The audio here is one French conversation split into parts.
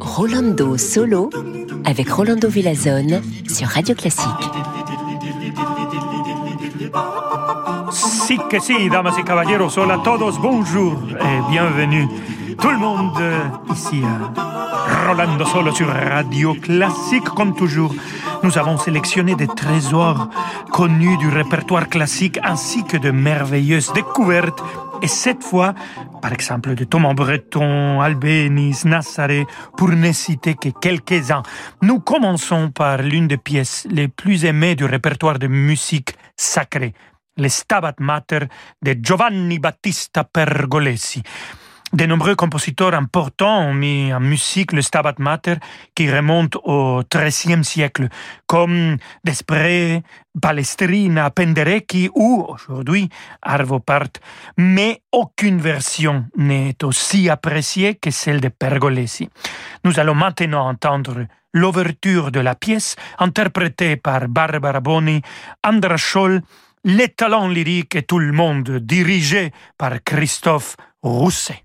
Rolando Solo avec Rolando Villazone sur Radio Classique. Si que si, damas y caballeros, hola a todos, bonjour et bienvenue. Tout le monde euh, ici à Rolando Solo sur Radio Classique, comme toujours. Nous avons sélectionné des trésors connus du répertoire classique ainsi que de merveilleuses découvertes et cette fois, par exemple, de Thomas Breton, Albéniz, Nassaré, pour ne citer que quelques-uns. Nous commençons par l'une des pièces les plus aimées du répertoire de musique sacrée, le Stabat Mater de Giovanni Battista Pergolesi. De nombreux compositeurs importants ont mis en musique le Stabat Mater qui remonte au XIIIe siècle, comme Desprez, Palestrina, Penderecki ou aujourd'hui Arvo Part. Mais aucune version n'est aussi appréciée que celle de Pergolesi. Nous allons maintenant entendre l'ouverture de la pièce interprétée par Barbara Boni, Andra Scholl, les talents lyriques et tout le monde dirigé par Christophe Rousset.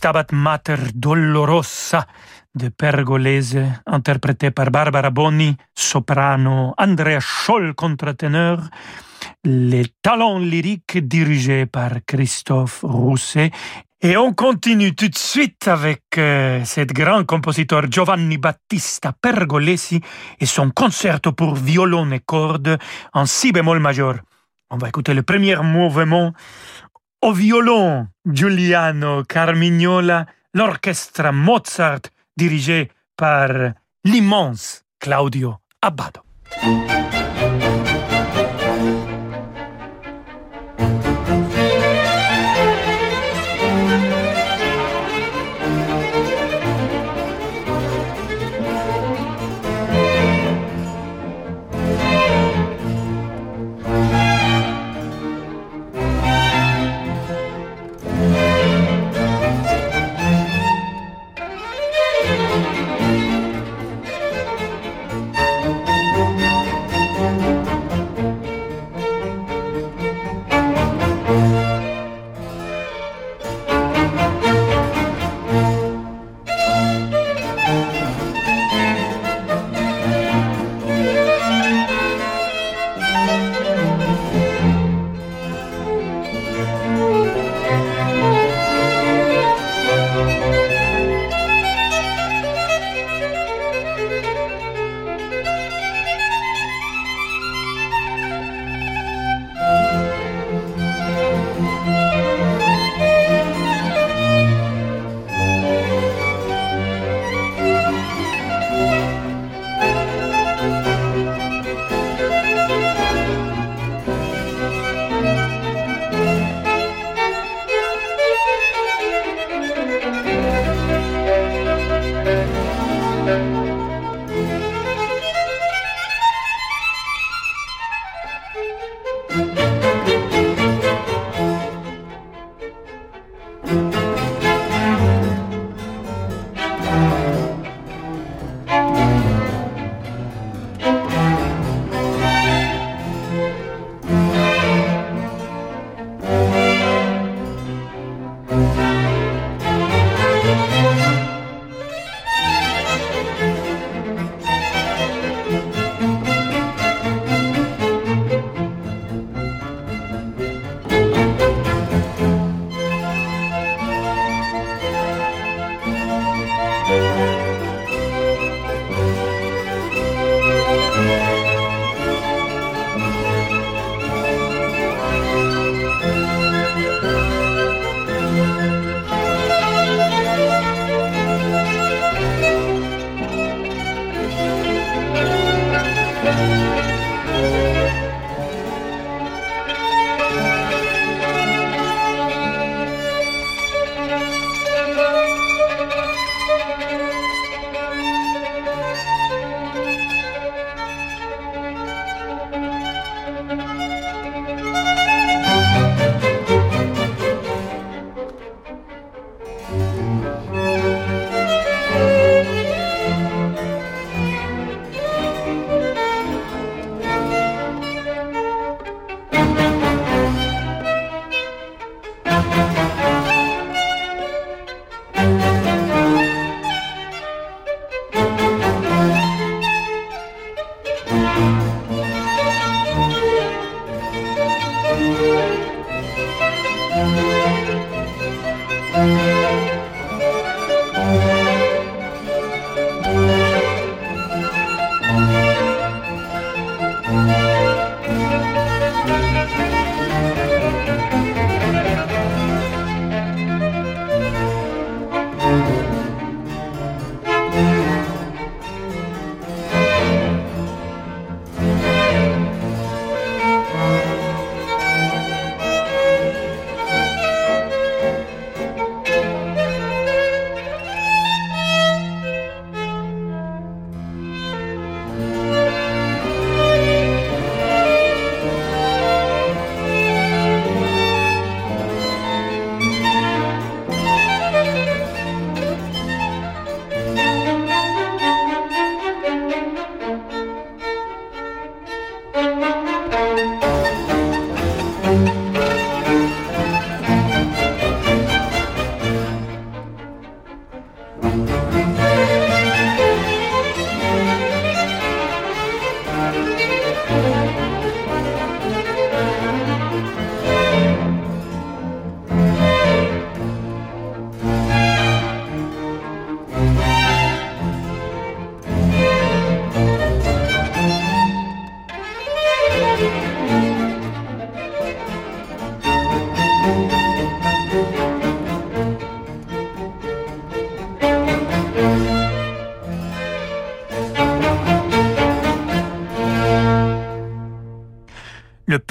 Stabat Mater Dolorosa de Pergolese, interprété par Barbara Boni, soprano, Andrea Scholl, contre-ténor, les talents lyriques dirigés par Christophe Rousset. Et on continue tout de suite avec euh, cet grand compositeur Giovanni Battista Pergolesi et son concerto pour violon et cordes en si bémol majeur. On va écouter le premier mouvement au violon Giuliano Carmignola, l'orchestre Mozart dirigé par l'immense Claudio Abbado. Música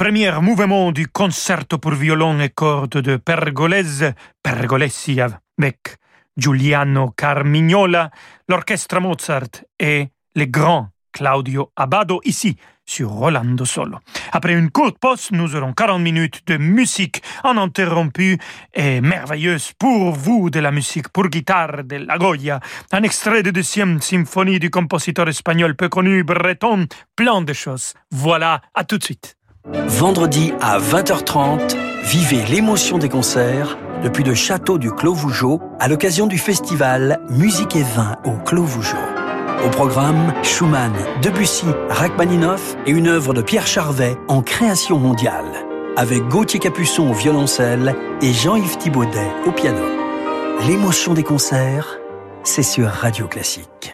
Premier mouvement du concerto pour violon et cordes de Pergolese, Pergolesi avec Giuliano Carmignola, l'orchestre Mozart et le grand Claudio Abbado ici sur Rolando Solo. Après une courte pause, nous aurons 40 minutes de musique uninterrompue et merveilleuse pour vous de la musique pour guitare de La Goya, un extrait de deuxième symphonie du compositeur espagnol peu connu breton, plein de choses. Voilà, à tout de suite. Vendredi à 20h30, vivez l'émotion des concerts depuis le château du Clos Vougeot à l'occasion du festival Musique et Vin au Clos Vougeot. Au programme, Schumann, Debussy, Rachmaninoff et une œuvre de Pierre Charvet en création mondiale, avec Gauthier Capuçon au violoncelle et Jean-Yves Thibaudet au piano. L'émotion des concerts, c'est sur Radio Classique.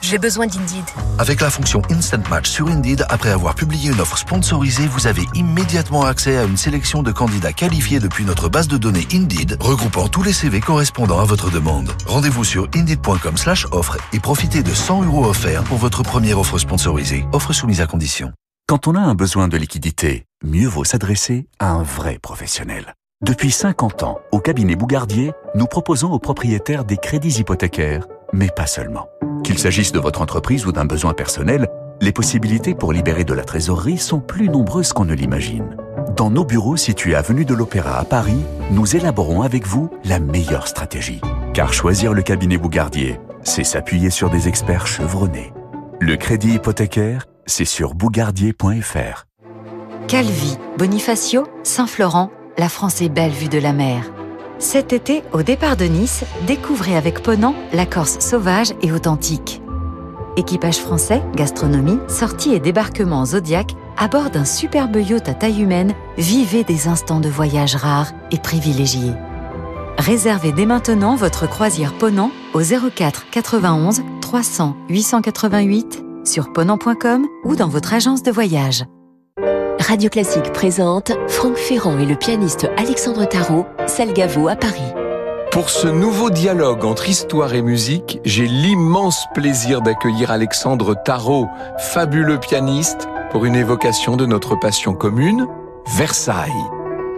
J'ai besoin d'Indeed. Avec la fonction Instant Match sur Indeed, après avoir publié une offre sponsorisée, vous avez immédiatement accès à une sélection de candidats qualifiés depuis notre base de données Indeed, regroupant tous les CV correspondant à votre demande. Rendez-vous sur indeed.com slash offre et profitez de 100 euros offerts pour votre première offre sponsorisée. Offre soumise à condition. Quand on a un besoin de liquidité, mieux vaut s'adresser à un vrai professionnel. Depuis 50 ans, au cabinet Bougardier, nous proposons aux propriétaires des crédits hypothécaires, mais pas seulement. Qu'il s'agisse de votre entreprise ou d'un besoin personnel, les possibilités pour libérer de la trésorerie sont plus nombreuses qu'on ne l'imagine. Dans nos bureaux situés avenue de l'Opéra à Paris, nous élaborons avec vous la meilleure stratégie. Car choisir le cabinet Bougardier, c'est s'appuyer sur des experts chevronnés. Le crédit hypothécaire, c'est sur bougardier.fr. Calvi, Bonifacio, Saint-Florent, la France est belle vue de la mer. Cet été, au départ de Nice, découvrez avec Ponant la Corse sauvage et authentique. Équipage français, gastronomie, sortie et débarquement Zodiac, à bord d'un superbe yacht à taille humaine, vivez des instants de voyage rares et privilégiés. Réservez dès maintenant votre croisière Ponant au 04 91 300 888 sur ponant.com ou dans votre agence de voyage. Radio Classique présente Franck Ferrand et le pianiste Alexandre Tarot, Salgavo à Paris. Pour ce nouveau dialogue entre histoire et musique, j'ai l'immense plaisir d'accueillir Alexandre Tarot, fabuleux pianiste, pour une évocation de notre passion commune, Versailles.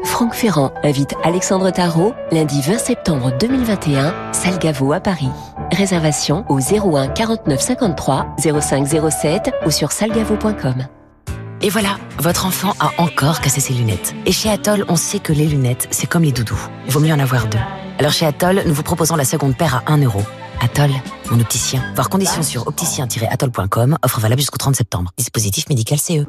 Franck Ferrand invite Alexandre Tarot lundi 20 septembre 2021, Salgavo à Paris. Réservation au 01 49 53 05 07 ou sur salgavo.com. Et voilà, votre enfant a encore cassé ses lunettes. Et chez Atoll, on sait que les lunettes, c'est comme les doudous. Il vaut mieux en avoir deux. Alors chez Atoll, nous vous proposons la seconde paire à 1 euro. Atoll, mon opticien. Voir conditions sur opticien-atoll.com. Offre valable jusqu'au 30 septembre. Dispositif médical CE.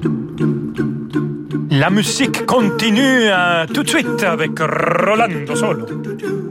La musique continue euh, tout de suite avec Rolando Solo.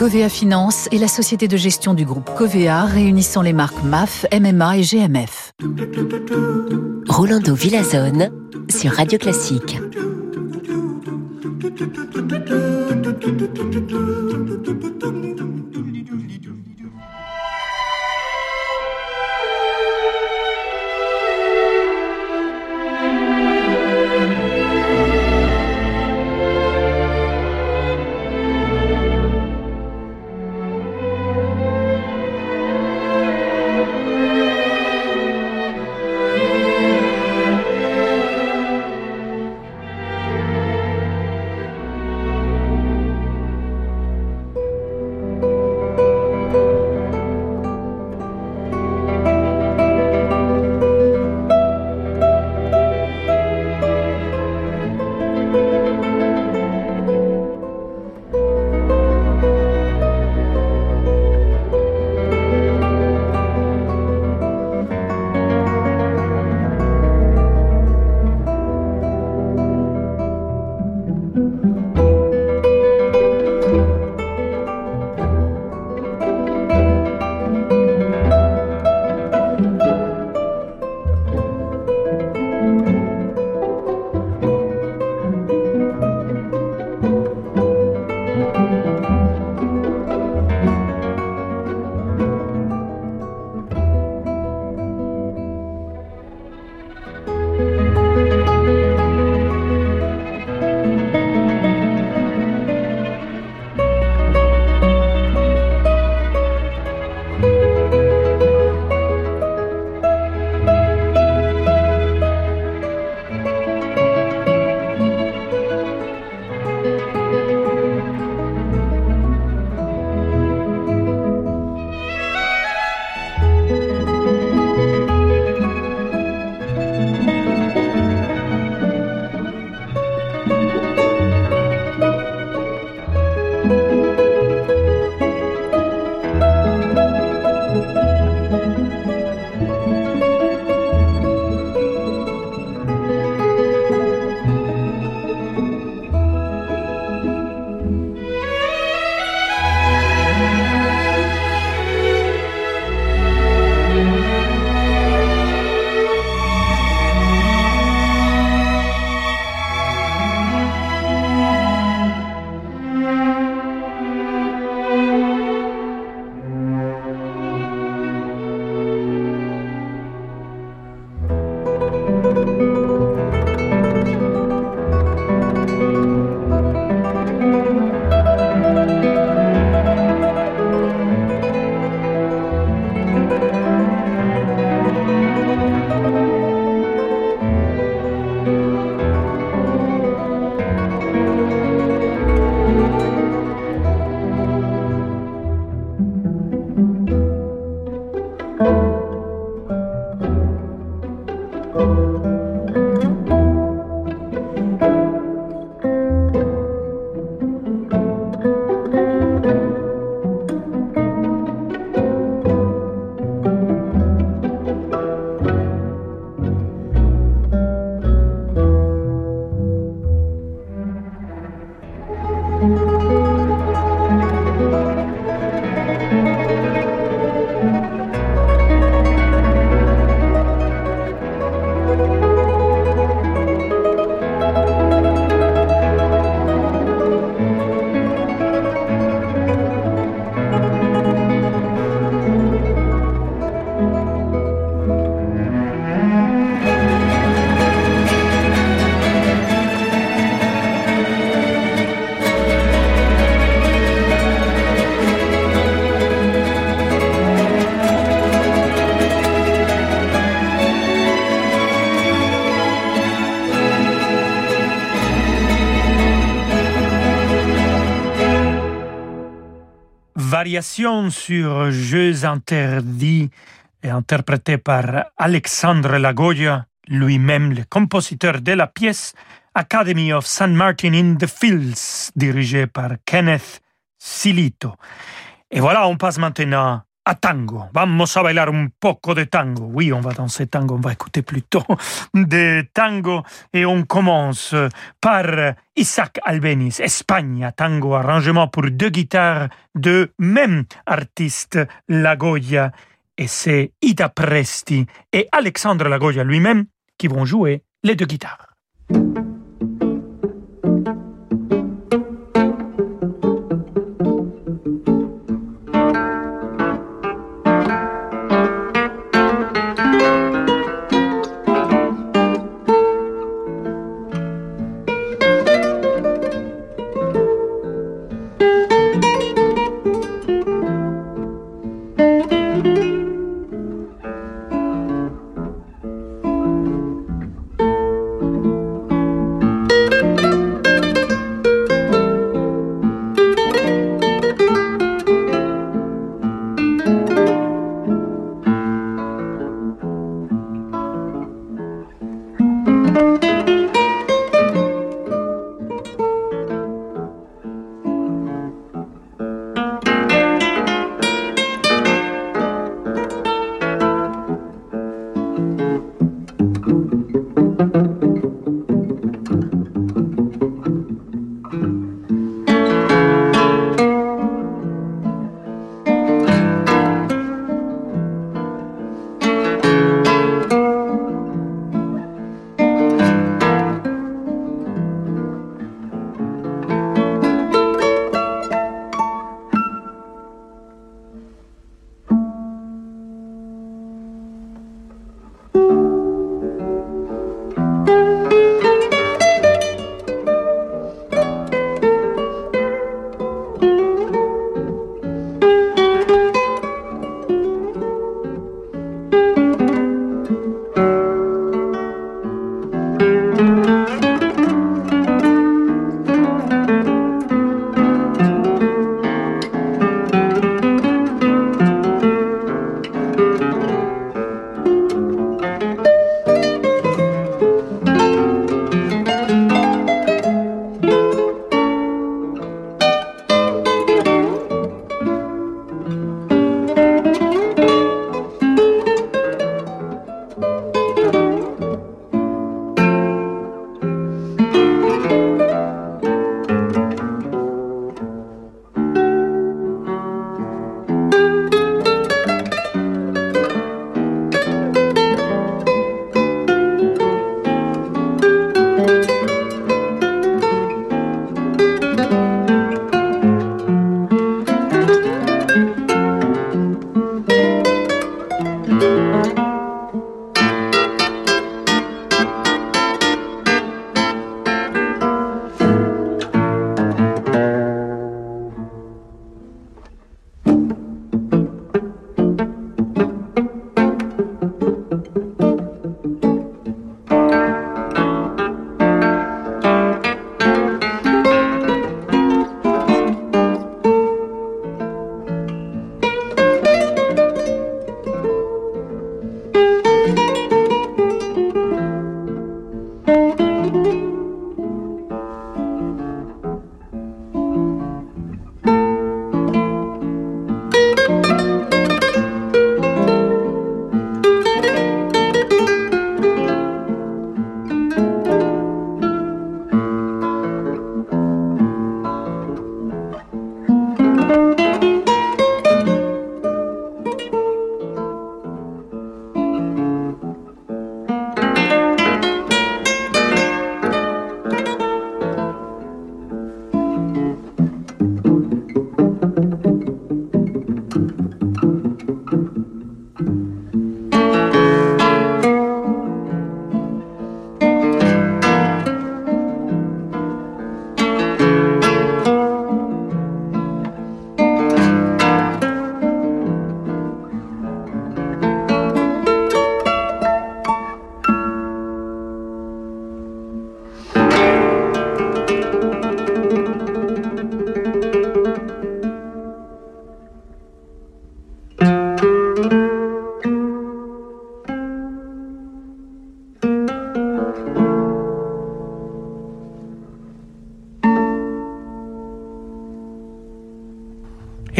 Covea Finance est la société de gestion du groupe Covea réunissant les marques MAF, MMA et GMF. Rolando Villazone sur Radio Classique. Sur Jeux interdits et interprété par Alexandre Lagoya, lui-même le compositeur de la pièce Academy of San Martin in the Fields, dirigé par Kenneth Silito. Et voilà, on passe maintenant à tango. Vamos a bailar un poco de tango. Oui, on va danser tango, on va écouter plutôt de tango. Et on commence par Isaac Albeniz, Espagne, tango, arrangement pour deux guitares de même artiste, Lagoya. Et c'est Ida Presti et Alexandre Lagoya lui-même qui vont jouer les deux guitares.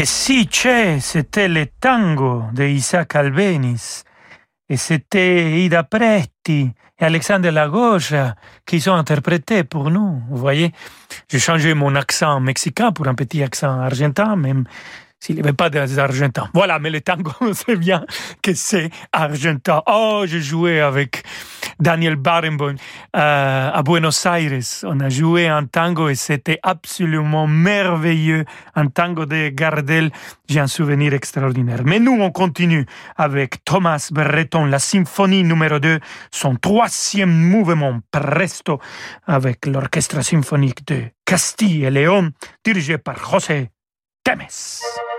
Et si Che, c'était le tango de Isaac Albéniz, et c'était Ida Preti et Alexandre Lagosha qui sont interprétés pour nous. Vous voyez, j'ai changé mon accent mexicain pour un petit accent argentin, même s'il n'y avait pas des Argentins. Voilà, mais le tango, on sait bien que c'est argentin. Oh, j'ai joué avec Daniel Barenboim euh, à Buenos Aires. On a joué un tango et c'était absolument merveilleux. Un tango de Gardel. J'ai un souvenir extraordinaire. Mais nous, on continue avec Thomas Breton, la symphonie numéro 2, son troisième mouvement, Presto, avec l'orchestre symphonique de Castille et Léon, dirigé par José Temes.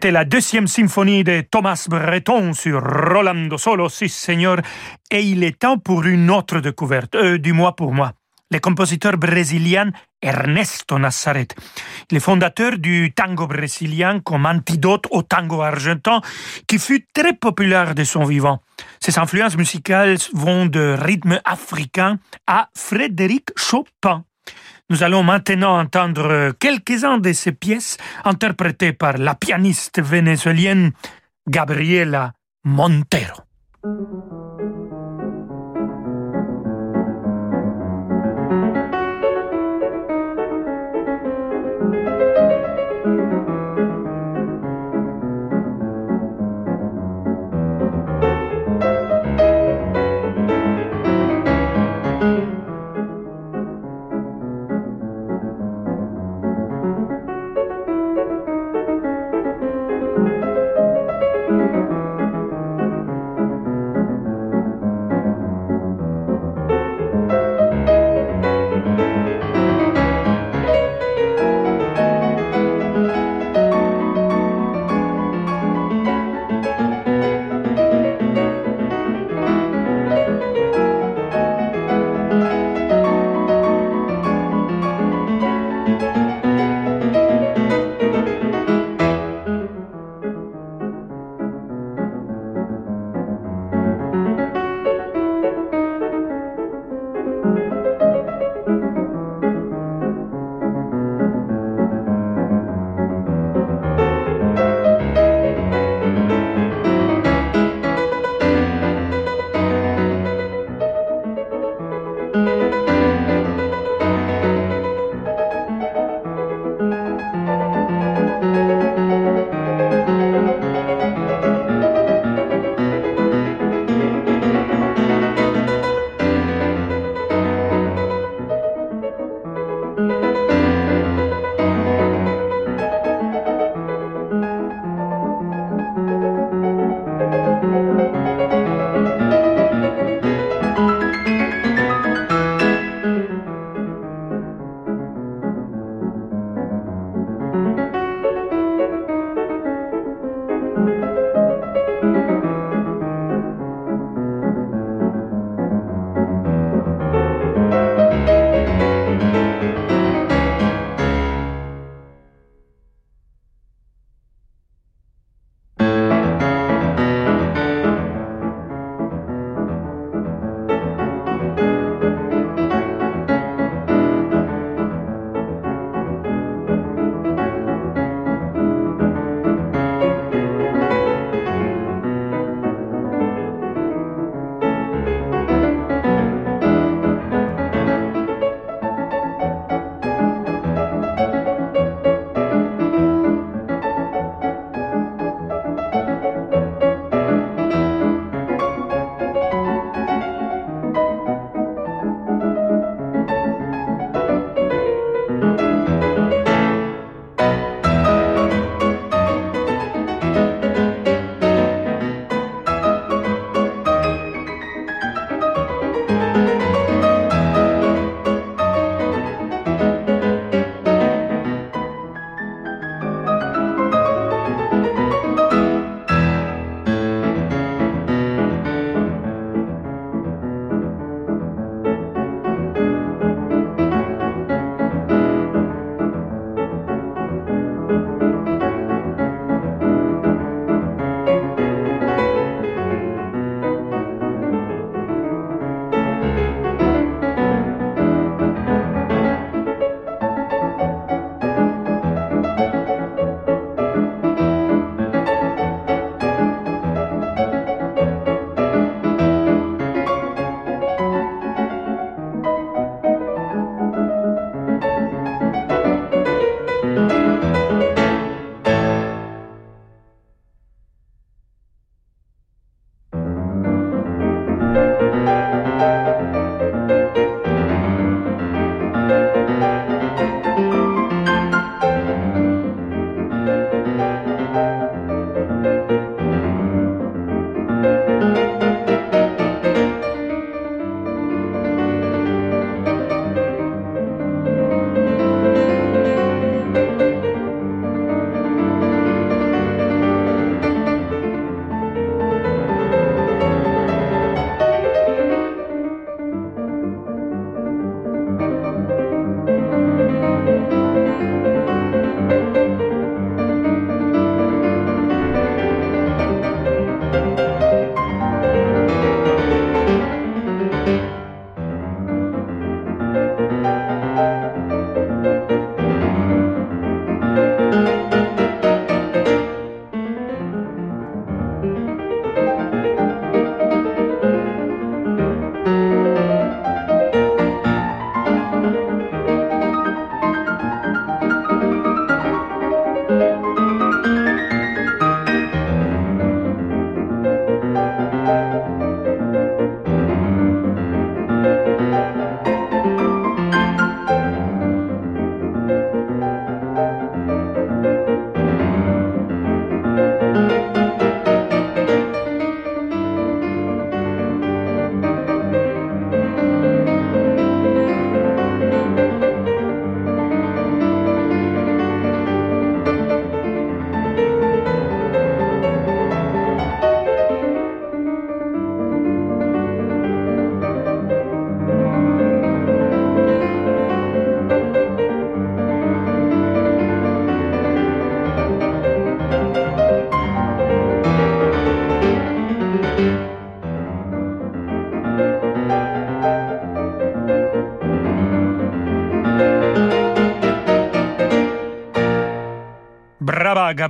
C'était la deuxième symphonie de Thomas Breton sur Rolando Solo, si Seigneur, et il est temps pour une autre découverte, euh, du mois pour moi. Le compositeur brésilien Ernesto Nazareth. Est fondateur du tango brésilien comme antidote au tango argentin qui fut très populaire de son vivant. Ses influences musicales vont de rythme africain à Frédéric Chopin. Nous allons maintenant entendre quelques-uns de ces pièces interprétées par la pianiste vénézuélienne Gabriela Montero.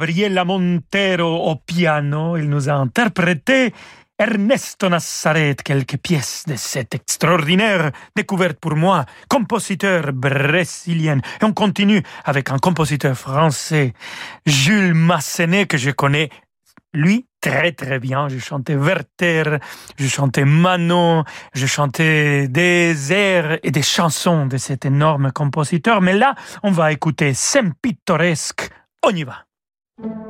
Gabriela Montero au piano. Il nous a interprété Ernesto Nazzaret, quelques pièces de cette extraordinaire découverte pour moi, compositeur brésilien. Et on continue avec un compositeur français, Jules Massenet, que je connais, lui, très très bien. Je chantais Werther, je chantais Manon, je chantais des airs et des chansons de cet énorme compositeur. Mais là, on va écouter Saint Pittoresque. On y va. thank you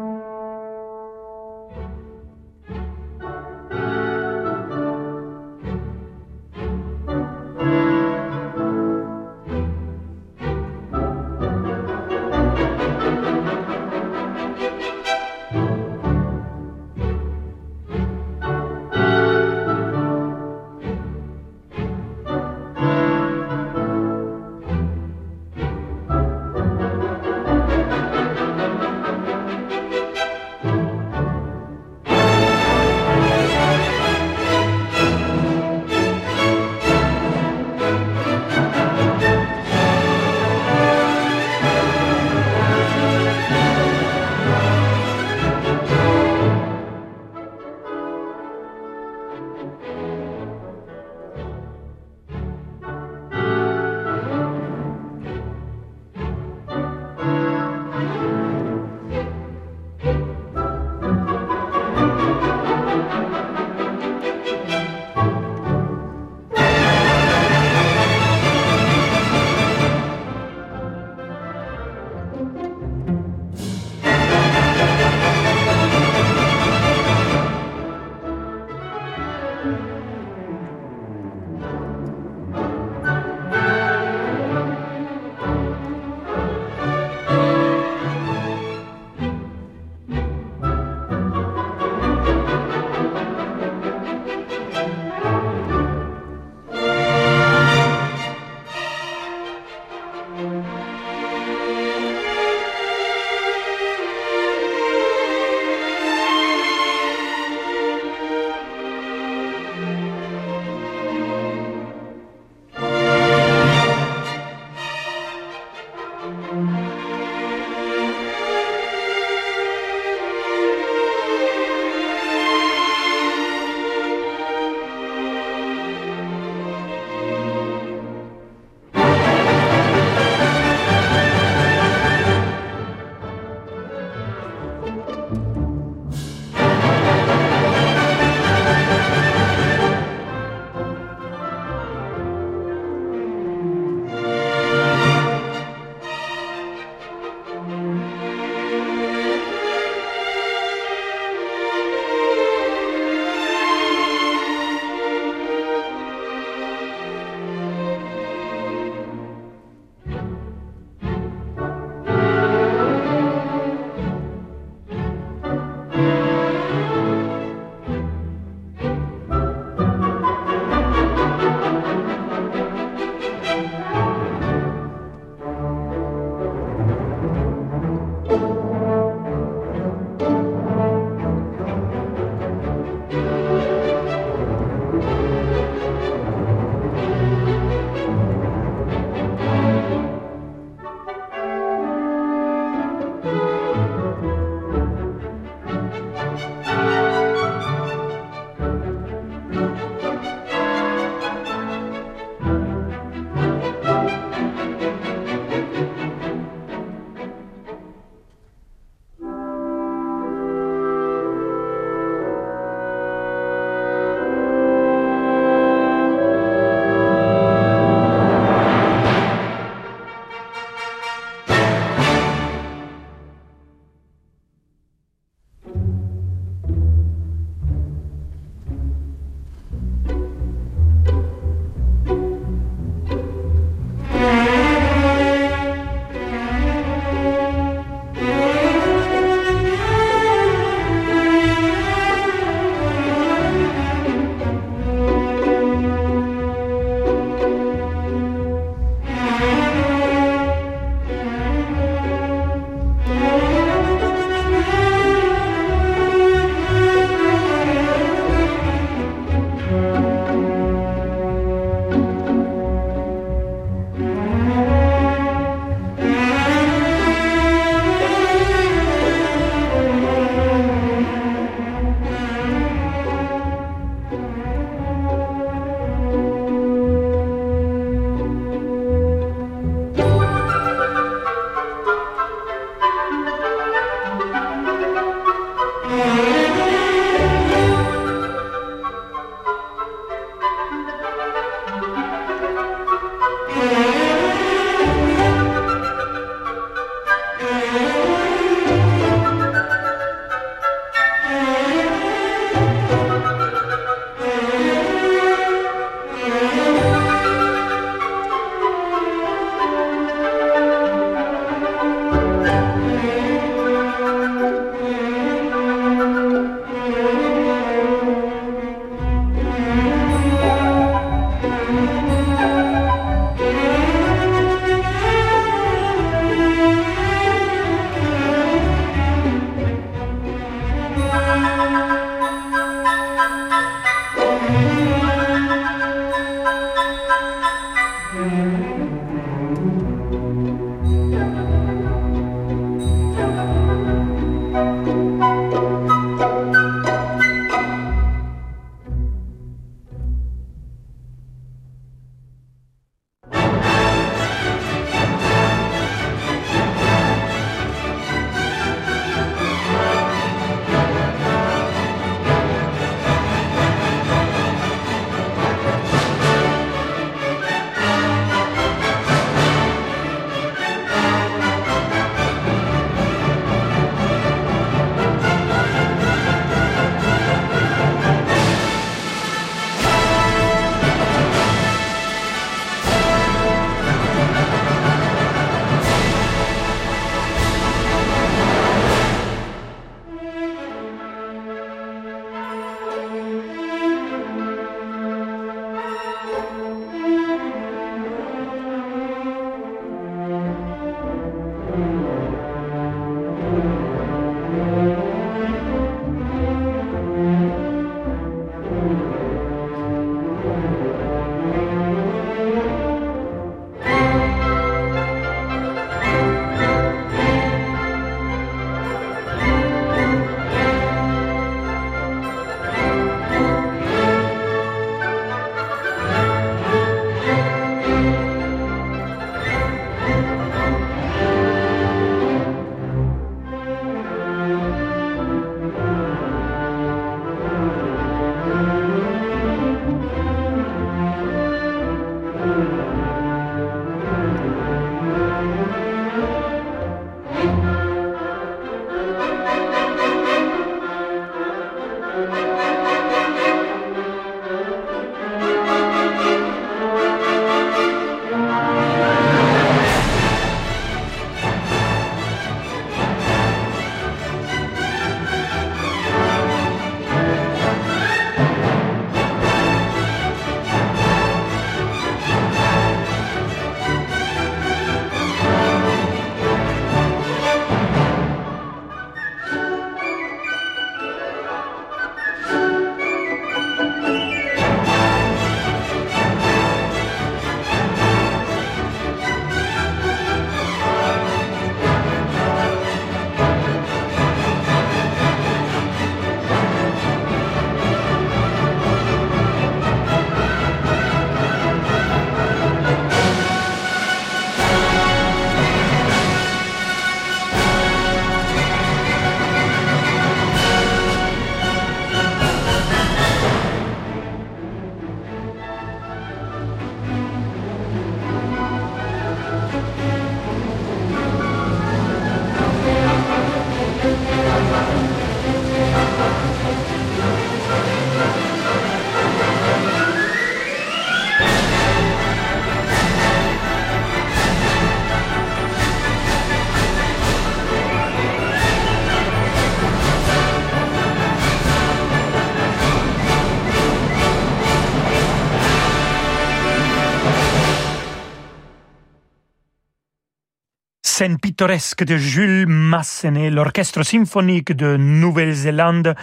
de Jules Massenet, l'orchestre symphonique de Nouvelle-Zélande,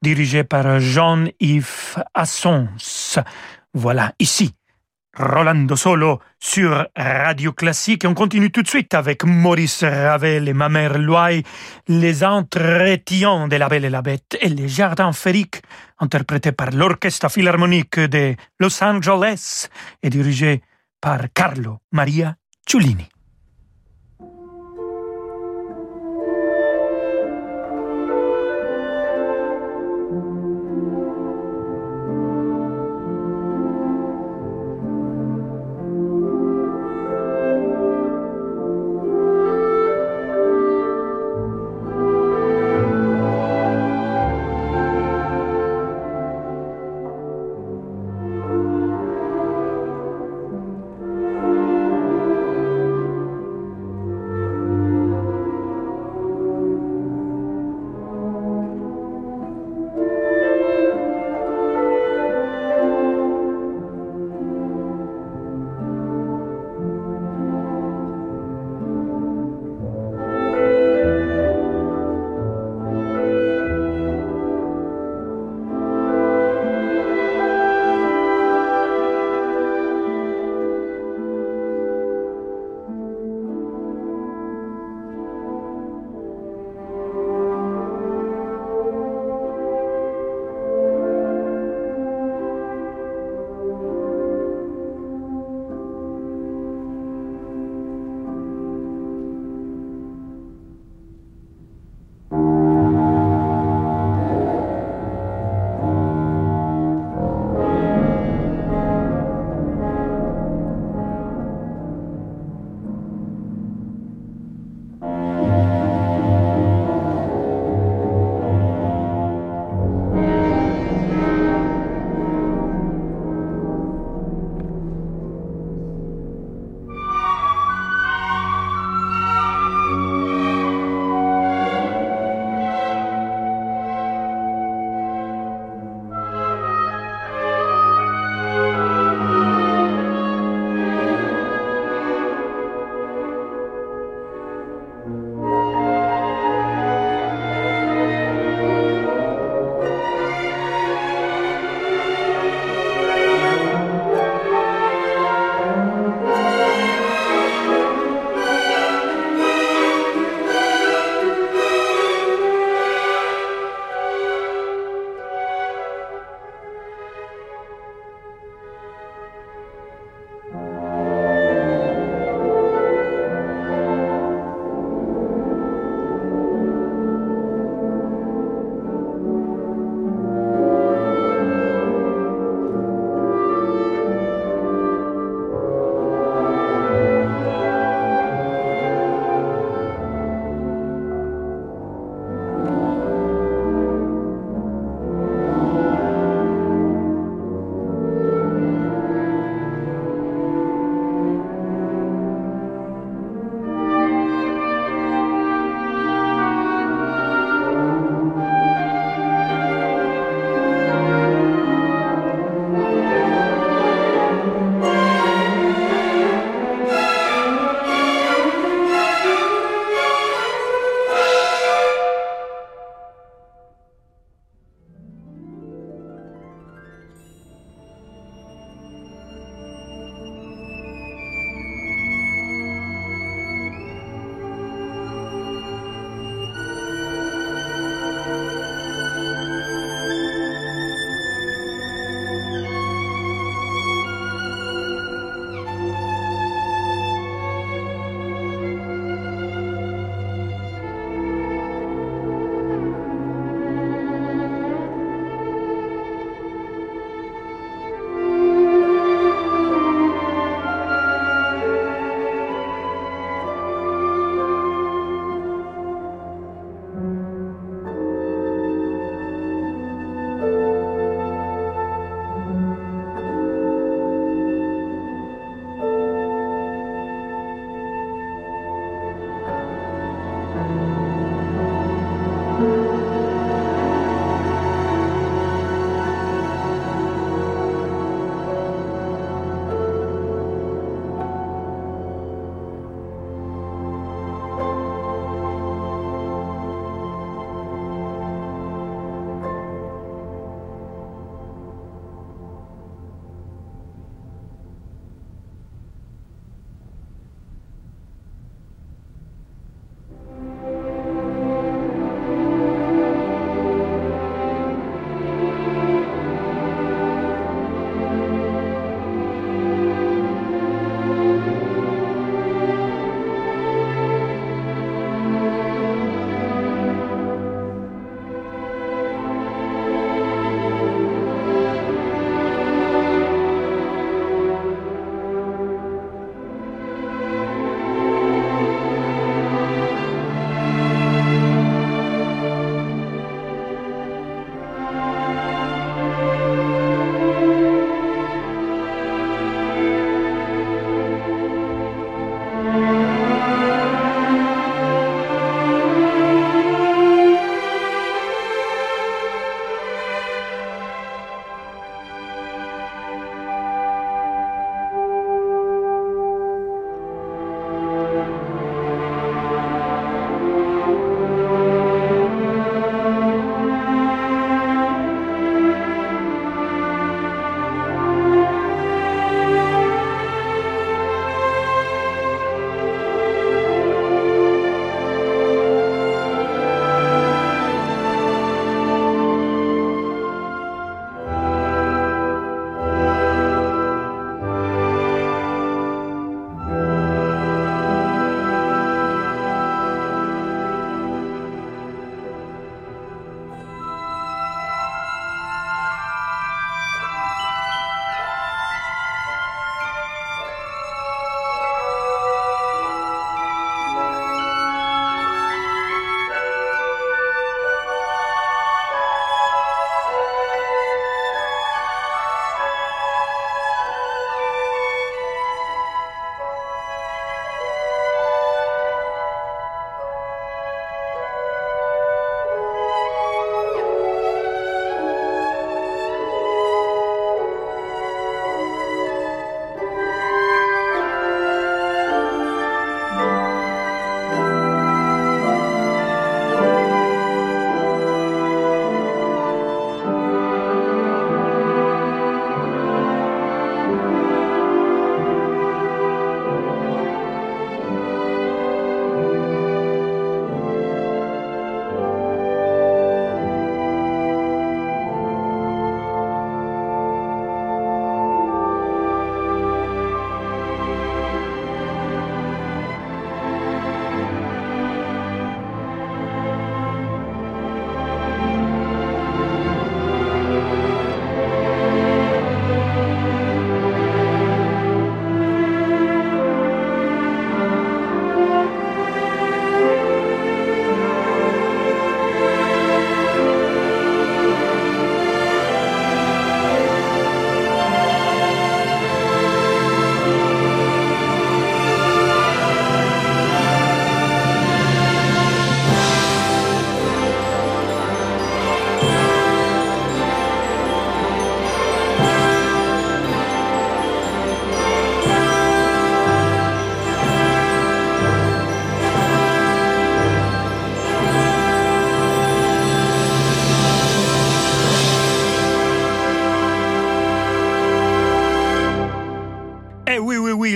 dirigé par Jean-Yves Assons. Voilà, ici, Rolando Solo sur Radio Classique. On continue tout de suite avec Maurice Ravel et ma mère Loy, les entretiens de la Belle et la Bête et les Jardins Fériques, interprétés par l'Orchestre Philharmonique de Los Angeles et dirigé par Carlo Maria Ciullini.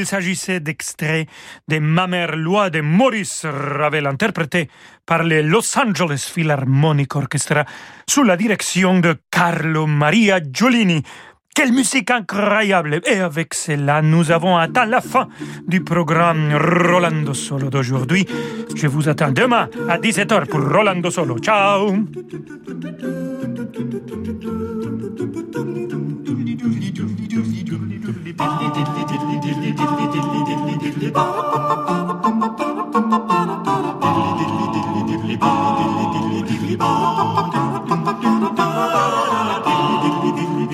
S'agissait d'extraits de Ma mère loi de Maurice Ravel interprété par le Los Angeles Philharmonic Orchestra sous la direction de Carlo Maria Giolini. Quelle musique incroyable Et avec cela, nous avons atteint la fin du programme Rolando Solo d'aujourd'hui. Je vous attends demain à 17h pour Rolando Solo. Ciao